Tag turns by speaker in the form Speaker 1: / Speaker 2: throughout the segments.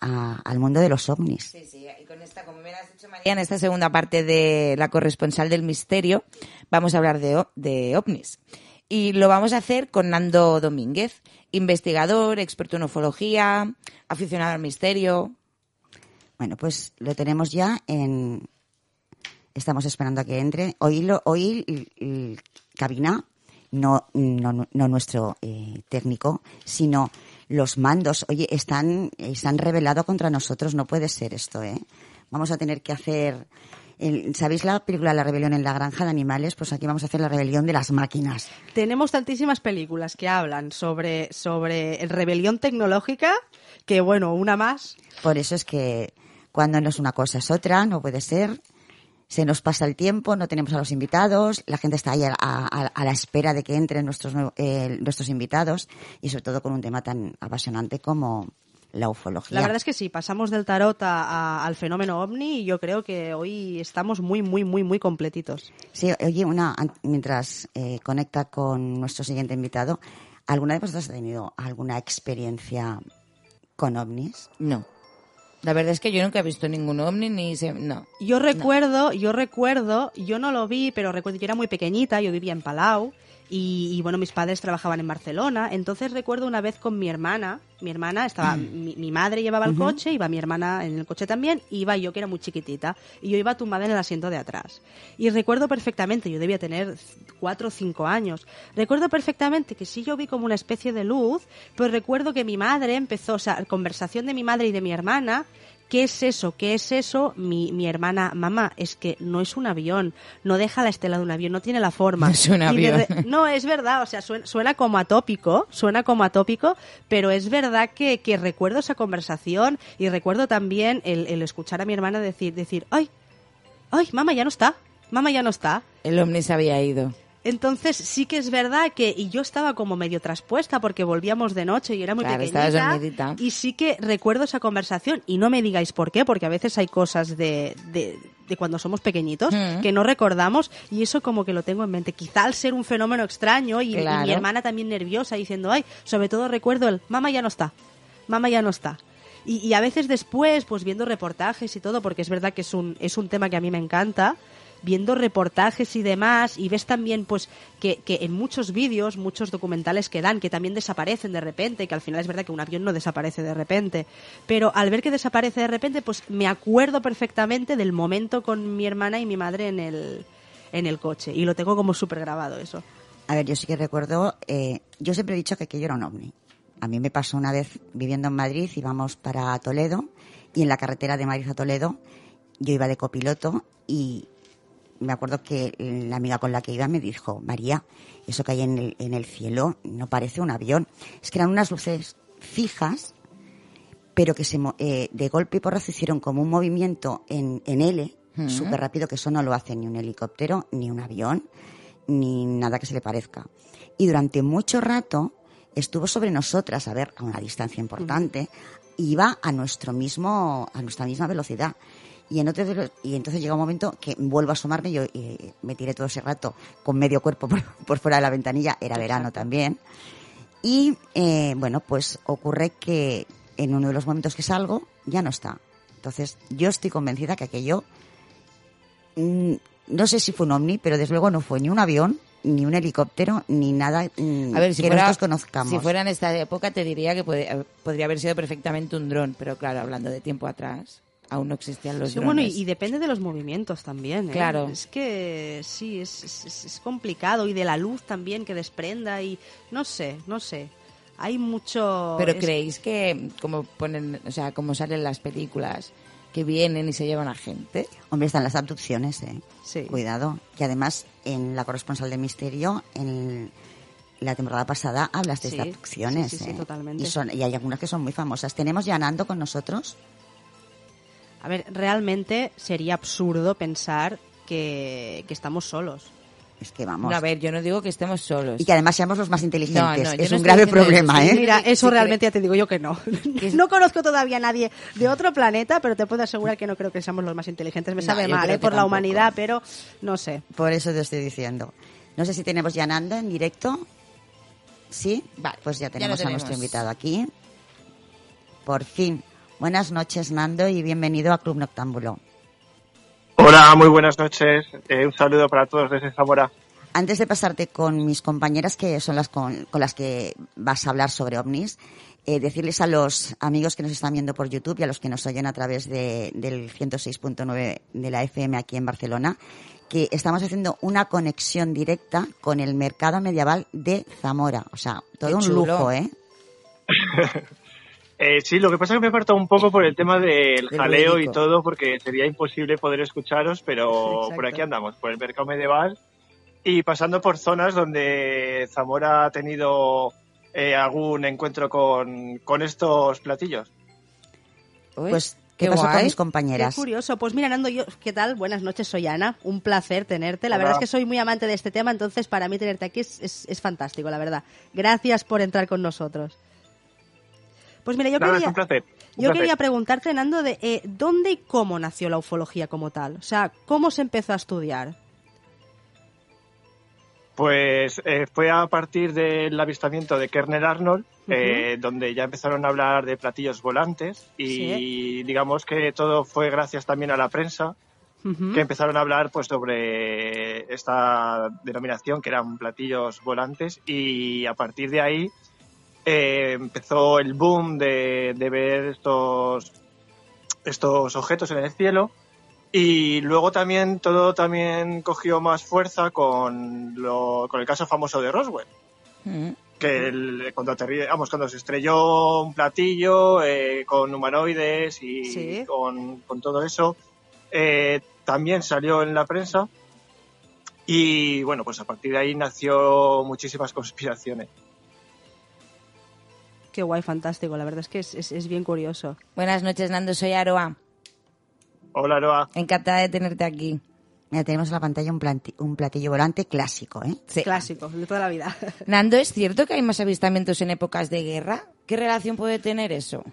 Speaker 1: a- al mundo de los ovnis.
Speaker 2: Sí, sí, y con esta, como me has dicho María, en esta segunda parte de la corresponsal del misterio, vamos a hablar de, de ovnis. Y lo vamos a hacer con Nando Domínguez, investigador, experto en ufología, aficionado al misterio.
Speaker 1: Bueno, pues lo tenemos ya en... Estamos esperando a que entre. Hoy, lo, hoy el- el cabina, no, no, no nuestro eh, técnico, sino los mandos. Oye, están, se han revelado contra nosotros. No puede ser esto, ¿eh? Vamos a tener que hacer... el- ¿Sabéis la película La rebelión en la granja de animales? Pues aquí vamos a hacer la rebelión de las máquinas.
Speaker 3: Tenemos tantísimas películas que hablan sobre, sobre rebelión tecnológica que, bueno, una más.
Speaker 1: Por eso es que cuando no es una cosa es otra, no puede ser. Se nos pasa el tiempo, no tenemos a los invitados, la gente está ahí a, a- a la espera de que entren nuestros, eh, nuestros invitados y sobre todo con un tema tan apasionante como la ufología.
Speaker 3: La verdad es que sí, pasamos del tarot a- a- al fenómeno ovni y yo creo que hoy estamos muy, muy, muy, muy completitos.
Speaker 1: Sí, oye, una, mientras eh, conecta con nuestro siguiente invitado, ¿alguna de vosotros ha tenido alguna experiencia con ovnis?
Speaker 2: No. La verdad es que yo nunca he visto ningún ovni ni se... No.
Speaker 3: Yo recuerdo, yo recuerdo, yo no lo vi, pero recuerdo, yo era muy pequeñita, yo vivía en Palau y, y, bueno, mis padres trabajaban en Barcelona, entonces recuerdo una vez con mi hermana, mi hermana estaba, mi, mi madre llevaba el coche, iba mi hermana en el coche también, iba yo que era muy chiquitita, y yo iba tumbada en el asiento de atrás. Y recuerdo perfectamente, yo debía tener cuatro o cinco años, recuerdo perfectamente que sí yo vi como una especie de luz, pero recuerdo que mi madre empezó, o sea, conversación de mi madre y de mi hermana, ¿Qué es eso? ¿Qué es eso? Mi, mi hermana, mamá, es que no es un avión, no deja la estela de un avión, no tiene la forma.
Speaker 2: No es un
Speaker 3: de
Speaker 2: avión.
Speaker 3: no, es verdad, o sea, suena, suena como atópico, suena como atópico, pero es verdad que, que recuerdo esa conversación y recuerdo también el, el escuchar a mi hermana decir, decir, ay, ay, mamá ya no está, mamá ya no está.
Speaker 2: El ovni se había ido.
Speaker 3: Entonces sí que es verdad que y yo estaba como medio traspuesta porque volvíamos de noche y era muy
Speaker 2: Claro,
Speaker 3: pequeñita y sí que recuerdo esa conversación. Y no me digáis por qué porque a veces hay cosas de, de, de cuando somos pequeñitos
Speaker 2: Mm.
Speaker 3: que no recordamos y eso como que lo tengo en mente. Quizá al ser un fenómeno extraño y, mi hermana también nerviosa diciendo ay sobre todo recuerdo el mamá ya no está mamá ya no está y, y a veces después, pues viendo reportajes y todo, porque es verdad que es un, es un tema que a mí me encanta, viendo reportajes y demás, y ves también pues que, en muchos vídeos, muchos documentales que dan, que también desaparecen de repente, que al final es verdad que un avión no desaparece de repente, pero al ver que desaparece de repente, pues me acuerdo perfectamente del momento con mi hermana y mi madre en el, en el coche, y lo tengo como súper grabado eso.
Speaker 1: A ver, yo sí que recuerdo, eh, yo siempre he dicho que aquello era un ovni. A mí me pasó una vez viviendo en Madrid, íbamos para Toledo y en la carretera de Madrid a Toledo yo iba de copiloto y me acuerdo que la amiga con la que iba me dijo, María, eso que hay en el, en el cielo no parece un avión. Es que eran unas luces fijas, pero que se, eh, de golpe y porrazo hicieron como un movimiento en, en L, súper rápido, que eso no lo hace ni un helicóptero, ni un avión, ni nada que se le parezca. Y durante mucho rato estuvo sobre nosotras, a ver, a una distancia importante, iba a nuestro mismo, a nuestra misma velocidad. Y, en otro de los- y entonces llega un momento que vuelvo a asomarme, yo eh, me tiré todo ese rato con medio cuerpo por, por fuera de la ventanilla, era verano también. Y eh, bueno, pues ocurre que en uno de los momentos que salgo ya no está. Entonces yo estoy convencida que aquello, mm, no sé si fue un ovni, pero desde luego no fue ni un avión, ni un helicóptero, ni nada mm,
Speaker 2: A ver, si
Speaker 1: que
Speaker 2: fuera,
Speaker 1: nosotros conozcamos.
Speaker 2: si fuera en esta época te diría que puede- podría haber sido perfectamente un dron, pero claro, hablando de tiempo atrás, aún no existían los
Speaker 3: Sí,
Speaker 2: drones.
Speaker 3: bueno, y, y depende de los movimientos también. ¿eh?
Speaker 2: Claro.
Speaker 3: Es que sí, es, es- es complicado y de la luz también que desprenda y no sé, no sé. Hay mucho.
Speaker 2: Pero
Speaker 3: es-
Speaker 2: creéis que como ponen, o sea, como salen las películas que vienen y se llevan a gente.
Speaker 1: Hombre, están las abducciones, ¿eh?
Speaker 3: Sí.
Speaker 1: Cuidado. Que además, en la corresponsal de Misterio, en la temporada pasada, hablaste
Speaker 3: Sí,
Speaker 1: de abducciones.
Speaker 3: sí, sí, sí,
Speaker 1: ¿eh?
Speaker 3: totalmente.
Speaker 1: Y, son, y hay algunas que son muy famosas. ¿Tenemos ya a Nando con nosotros?
Speaker 3: A ver, realmente sería absurdo pensar que, que estamos solos.
Speaker 1: Es que vamos.
Speaker 2: No, a ver, yo no digo que estemos solos.
Speaker 1: Y que además seamos los más inteligentes.
Speaker 2: No, no, yo
Speaker 1: es
Speaker 2: no
Speaker 1: un grave problema,
Speaker 2: eso.
Speaker 1: ¿eh?
Speaker 3: Mira, eso
Speaker 2: Sí,
Speaker 3: realmente ya te digo yo que no. No conozco todavía a nadie de otro planeta, pero te puedo asegurar que no creo que seamos los más inteligentes. Me
Speaker 1: No,
Speaker 3: sabe mal, ¿eh? por la humanidad, pero no sé.
Speaker 1: Por eso te estoy diciendo. No sé si tenemos ya a Nando en directo. ¿Sí?
Speaker 2: Vale,
Speaker 1: Pues ya tenemos a nuestro invitado aquí. Por fin. Buenas noches, Nando, y bienvenido a Club Noctámbulo.
Speaker 4: Hola, muy buenas noches. Eh, un saludo para todos desde Zamora.
Speaker 1: Antes de pasarte con mis compañeras, que son las con, con las que vas a hablar sobre ovnis, eh, decirles a los amigos que nos están viendo por YouTube y a los que nos oyen a través de, del 106.9 de la FM aquí en Barcelona, que estamos haciendo una conexión directa con el mercado medieval de Zamora. O sea, todo
Speaker 2: Qué
Speaker 1: un
Speaker 2: chulo.
Speaker 1: lujo, ¿eh?
Speaker 4: Eh, sí, lo que pasa es que me he apartado un poco por el tema del jaleo y todo, porque sería imposible poder escucharos, pero
Speaker 3: Exacto.
Speaker 4: por aquí andamos, por el mercado medieval y pasando por zonas donde Zamora ha tenido eh, algún encuentro con, con estos platillos.
Speaker 2: Uy,
Speaker 1: Pues, ¿qué,
Speaker 2: qué
Speaker 1: pasó con mis
Speaker 3: Qué
Speaker 1: compañeras?
Speaker 3: curioso. Pues mira, Nando, yo, ¿qué tal? Buenas noches, soy Ana. Un placer tenerte. La
Speaker 4: Hola.
Speaker 3: verdad es que soy muy amante de este tema, entonces para mí tenerte aquí es, es- es fantástico, la verdad. Gracias por entrar con nosotros. Pues mira, yo
Speaker 4: Nada,
Speaker 3: quería,
Speaker 4: un placer. un
Speaker 3: yo quería preguntarte, Nando, de eh, dónde y cómo nació la ufología como tal. O sea, ¿cómo se empezó a estudiar?
Speaker 4: Pues eh, fue a partir del avistamiento de Kerner Arnold, eh, donde ya empezaron a hablar de platillos volantes y digamos que todo fue gracias también a la prensa, que empezaron a hablar pues sobre esta denominación que eran platillos volantes y a partir de ahí eh, empezó el boom de, de ver estos estos objetos en el cielo y luego también todo también cogió más fuerza con lo, con el caso famoso de Roswell
Speaker 2: Mm.
Speaker 4: que el- cuando aterri- vamos, cuando se estrelló un platillo eh, con humanoides y
Speaker 3: Sí.
Speaker 4: con, con todo eso, eh, también salió en la prensa y bueno, pues a partir de ahí nació muchísimas conspiraciones.
Speaker 3: Qué guay, fantástico. La verdad es que es, es- es bien curioso.
Speaker 2: Buenas noches, Nando. Soy Aroa.
Speaker 4: Hola, Noa.
Speaker 2: Encantada de tenerte aquí.
Speaker 1: Mira, tenemos en la pantalla un platillo volante clásico, ¿eh?
Speaker 2: Sí.
Speaker 3: Clásico, de toda la vida.
Speaker 2: Nando, ¿es cierto que hay más avistamientos en épocas de guerra? ¿Qué relación puede tener eso?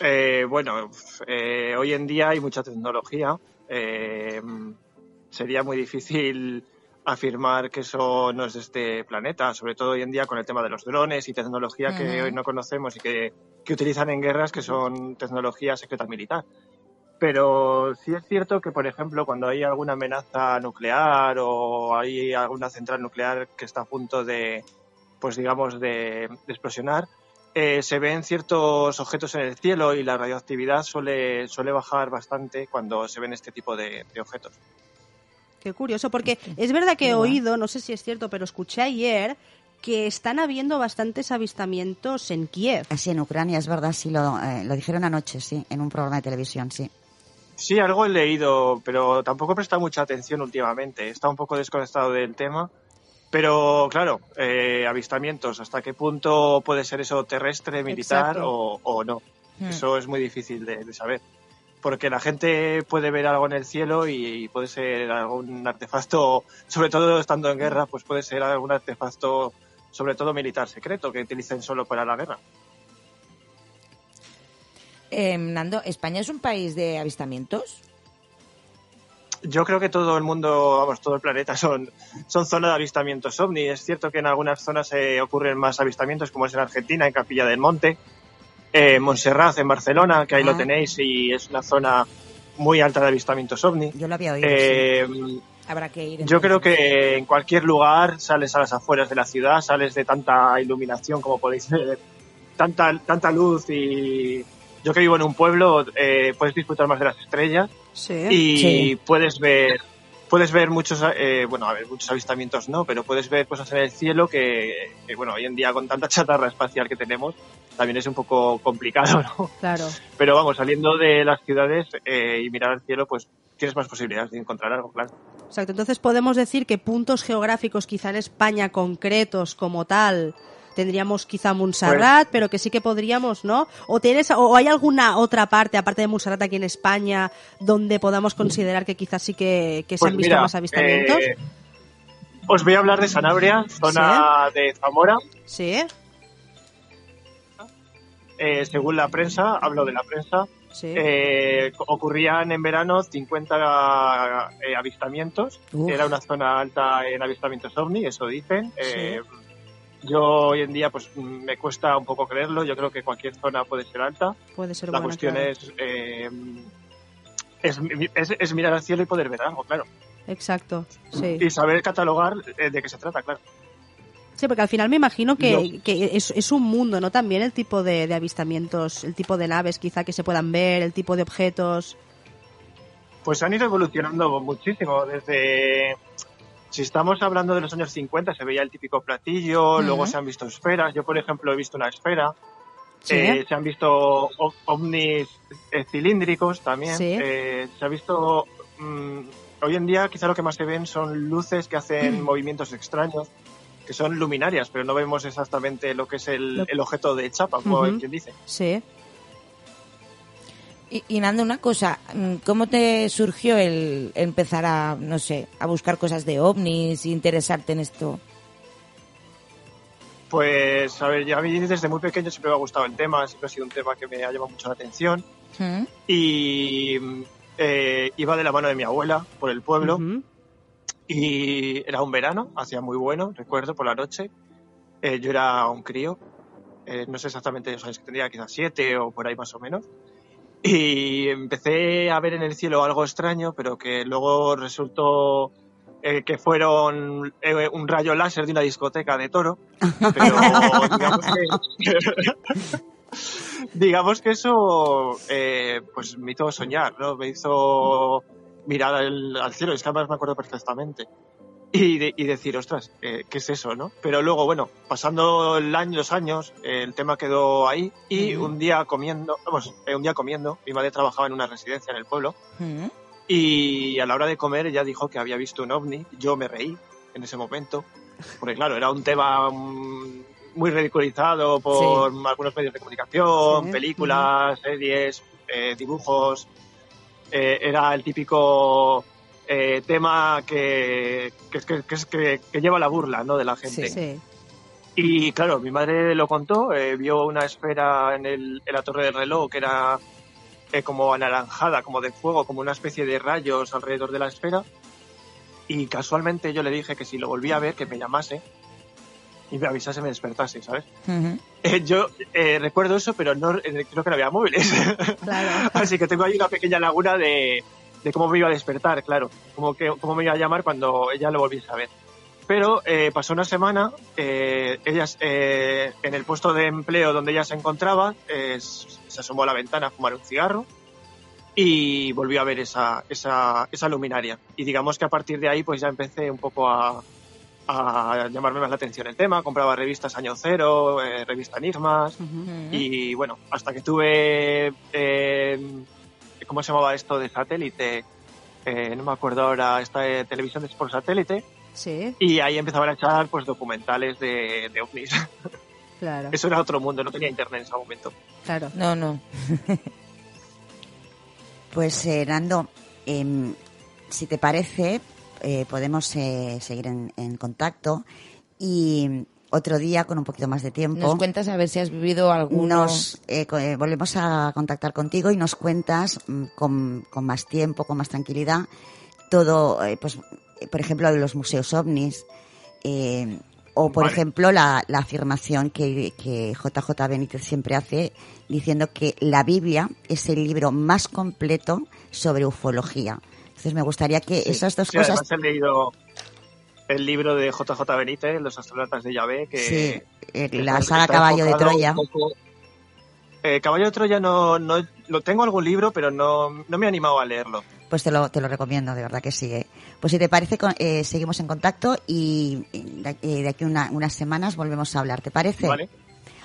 Speaker 4: Eh, bueno, eh, hoy en día hay mucha tecnología. eh, sería muy difícil afirmar que eso no es de este planeta, sobre todo hoy en día con el tema de los drones y tecnología que hoy no conocemos y que, que utilizan en guerras, que son tecnología secreta militar. Pero sí es cierto que, por ejemplo, cuando hay alguna amenaza nuclear o hay alguna central nuclear que está a punto de, pues digamos, de, de explosionar, eh, se ven ciertos objetos en el cielo y la radioactividad suele, suele bajar bastante cuando se ven este tipo de, de objetos.
Speaker 3: Qué curioso, porque es verdad que he oído, no sé si es cierto, pero escuché ayer que están habiendo bastantes avistamientos en Kiev.
Speaker 1: Así en Ucrania, es verdad, sí, lo, eh, lo dijeron anoche, sí, en un programa de televisión, sí.
Speaker 4: Sí, algo he leído, pero tampoco he prestado mucha atención últimamente. Está un poco desconectado del tema. Pero claro, eh, avistamientos, ¿hasta qué punto puede ser eso terrestre, militar o no?
Speaker 2: Hmm.
Speaker 4: Eso es muy difícil de, de saber. Porque la gente puede ver algo en el cielo y, puede ser algún artefacto, sobre todo estando en guerra, pues puede ser algún artefacto, sobre todo militar secreto, que utilicen solo para la guerra.
Speaker 2: Eh, Nando, ¿España es un país de avistamientos?
Speaker 4: Yo creo que todo el mundo, vamos, todo el planeta son, son zonas de avistamientos ovni. Es cierto que en algunas zonas se ocurren más avistamientos, como es en Argentina, en Capilla del Monte, eh, Montserrat, en Barcelona, que ahí
Speaker 1: Ah.
Speaker 4: lo tenéis y es una zona muy alta de avistamientos ovni.
Speaker 1: Yo lo había oído. sí.
Speaker 4: Eh,
Speaker 2: Habrá que ir.
Speaker 4: yo creo que en cualquier lugar sales a las afueras de la ciudad, sales de tanta iluminación como podéis ver, tanta, tanta luz y yo que vivo en un pueblo, eh, puedes disfrutar más de las estrellas
Speaker 3: Sí.
Speaker 4: y
Speaker 2: Sí.
Speaker 4: puedes ver puedes ver muchos eh, bueno a ver muchos avistamientos no pero puedes ver cosas en el cielo que, que, bueno hoy en día con tanta chatarra espacial que tenemos también es un poco complicado no
Speaker 3: Claro.
Speaker 4: pero vamos saliendo de las ciudades eh, y mirar al cielo pues tienes más posibilidades de encontrar algo claro
Speaker 3: Exacto. Entonces podemos decir que puntos geográficos, quizá en España concretos como tal, tendríamos quizá Montserrat, pero que sí que podríamos, ¿no? ¿O tienes o hay alguna otra parte aparte de Montserrat aquí en España donde podamos considerar que quizás sí que, que se
Speaker 4: Pues
Speaker 3: han visto
Speaker 4: mira,
Speaker 3: más avistamientos?
Speaker 4: eh, os voy a hablar de Sanabria, zona de Zamora.
Speaker 3: Sí,
Speaker 4: Eh, según la prensa, hablo de la prensa,
Speaker 3: sí.
Speaker 4: eh, ocurrían en verano 50 eh, avistamientos.
Speaker 2: Uf.
Speaker 4: Era una zona alta en avistamientos ovni, eso dicen. Eh, yo hoy en día pues me cuesta un poco creerlo. Yo creo que cualquier zona puede ser alta.
Speaker 3: Puede ser
Speaker 4: La
Speaker 3: buena,
Speaker 4: cuestión
Speaker 3: claro.
Speaker 4: es, eh, es, es- es mirar al cielo y poder ver algo, claro.
Speaker 3: Exacto, sí.
Speaker 4: Y saber catalogar eh, de qué se trata, claro.
Speaker 3: Sí, porque al final me imagino que, que es, es un mundo, ¿no? También el tipo de, de avistamientos, el tipo de naves quizá que se puedan ver, el tipo de objetos.
Speaker 4: Pues han ido evolucionando muchísimo. Desde. Si estamos hablando de los años 50, se veía el típico platillo, luego se han visto esferas. Yo, por ejemplo, he visto una esfera.
Speaker 3: Sí.
Speaker 4: Eh, se han visto ovnis eh, cilíndricos también.
Speaker 3: Sí.
Speaker 4: Eh, se ha visto. mm, hoy en día, quizá lo que más se ven son luces que hacen
Speaker 3: Mm.
Speaker 4: movimientos extraños, que son luminarias, pero no vemos exactamente lo que es el, objeto de chapa, como quien dice.
Speaker 3: Sí.
Speaker 2: Y, y Nando, una cosa, mm, ¿cómo te surgió el empezar a, no sé, a buscar cosas de ovnis, interesarte en esto?
Speaker 4: Pues, a ver, ya a mí desde muy pequeño siempre me ha gustado el tema, siempre ha sido un tema que me ha llamado mucho la atención.
Speaker 2: ¿Mm?
Speaker 4: Y eh, iba de la mano de mi abuela por el pueblo y era un verano, hacía muy bueno, recuerdo, por la noche. Eh, yo era un crío, eh, no sé exactamente los años que tendría, quizás siete o por ahí más o menos. Y empecé a ver en el cielo algo extraño, pero que luego resultó eh, que fueron eh, un rayo láser de una discoteca de toro. Pero digamos que, digamos que eso eh, pues me hizo soñar, ¿no? Me hizo mirar al, al cielo, es que además me acuerdo perfectamente. Y, de- y decir, ostras, eh, ¿qué es eso, no? Pero luego, bueno, pasando el año, los años, eh, el tema quedó ahí y
Speaker 2: Ujú.
Speaker 4: un día comiendo, vamos, eh, un día comiendo, mi madre trabajaba en una residencia en el pueblo
Speaker 2: ¿Mm?
Speaker 4: y a la hora de comer ella dijo que había visto un ovni. Yo me reí en ese momento, porque claro, era un tema mm, muy ridiculizado por algunos medios de comunicación,
Speaker 3: Sí.
Speaker 4: películas, series, eh, dibujos. Eh, era el típico eh, tema que, que, que, que lleva la burla ¿no? de la gente.
Speaker 3: Sí.
Speaker 4: Y claro, mi madre lo contó, eh, vio una esfera en, el, en la torre del reloj que era eh, como anaranjada, como de fuego, como una especie de rayos alrededor de la esfera. Y casualmente yo le dije que si lo volvía a ver, que me llamase y me avisase, me despertase, ¿sabes? Eh, yo eh, recuerdo eso, pero no eh, creo que no había móviles.
Speaker 3: Claro.
Speaker 4: Así que tengo ahí una pequeña laguna de, de cómo me iba a despertar, claro. Cómo, que, cómo me iba a llamar cuando ella lo volviese a ver. Pero eh, pasó una semana, eh, ella eh, en el puesto de empleo donde ella se encontraba, eh, se asomó a la ventana a fumar un cigarro y volvió a ver esa, esa, esa luminaria. Y digamos que a partir de ahí pues ya empecé un poco a, a llamarme más la atención el tema. Compraba revistas Año Cero, eh, revista Enigmas,
Speaker 3: Ujú.
Speaker 2: ¿Mm?
Speaker 4: y bueno, hasta que tuve, eh, ¿cómo se llamaba esto de satélite? Eh, no me acuerdo ahora, esta de televisión por satélite.
Speaker 3: Sí,
Speaker 4: Y ahí empezaban a echar pues documentales de, de ovnis.
Speaker 3: claro.
Speaker 4: Eso era otro mundo, no tenía internet en ese momento.
Speaker 3: Claro.
Speaker 2: No, no.
Speaker 1: Pues, eh, Nando, em, si te parece, eh, podemos eh, seguir en, en contacto y otro día, con un poquito más de tiempo,
Speaker 2: Nos cuentas a ver si has vivido alguno.
Speaker 1: nos eh, eh, volvemos a contactar contigo y nos cuentas mm, con, con más tiempo, con más tranquilidad, todo, eh, pues, por ejemplo, de los museos ovnis, eh, o por
Speaker 4: Vale.
Speaker 1: ejemplo la, la afirmación que, que JJ Benítez siempre hace, diciendo que la Biblia es el libro más completo sobre ufología. Entonces me gustaría que esas dos
Speaker 4: Sí,
Speaker 1: cosas
Speaker 4: Además he leído el libro de JJ Benítez, Los astronautas de Yahvé, que...
Speaker 1: Sí, eh,
Speaker 4: que
Speaker 1: la saga Caballo de Troya.
Speaker 4: poco- Eh, Caballo de Troya no, no... Lo tengo algún libro, pero no, no me he animado a leerlo.
Speaker 1: Pues te lo, te lo recomiendo, de verdad que sí. eh. Pues si te parece, con- eh, seguimos en contacto y de, eh, de aquí una- unas semanas volvemos a hablar, ¿te parece?
Speaker 4: ¿Vale?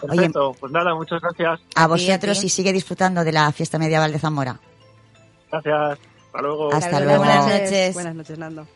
Speaker 1: Oye-
Speaker 4: Perfecto. Pues nada, muchas gracias.
Speaker 1: A vosotros y sigue disfrutando de la fiesta medieval de Zamora.
Speaker 4: Gracias. Hasta luego.
Speaker 1: Hasta luego.
Speaker 2: buenas noches.
Speaker 3: Buenas noches, Nando.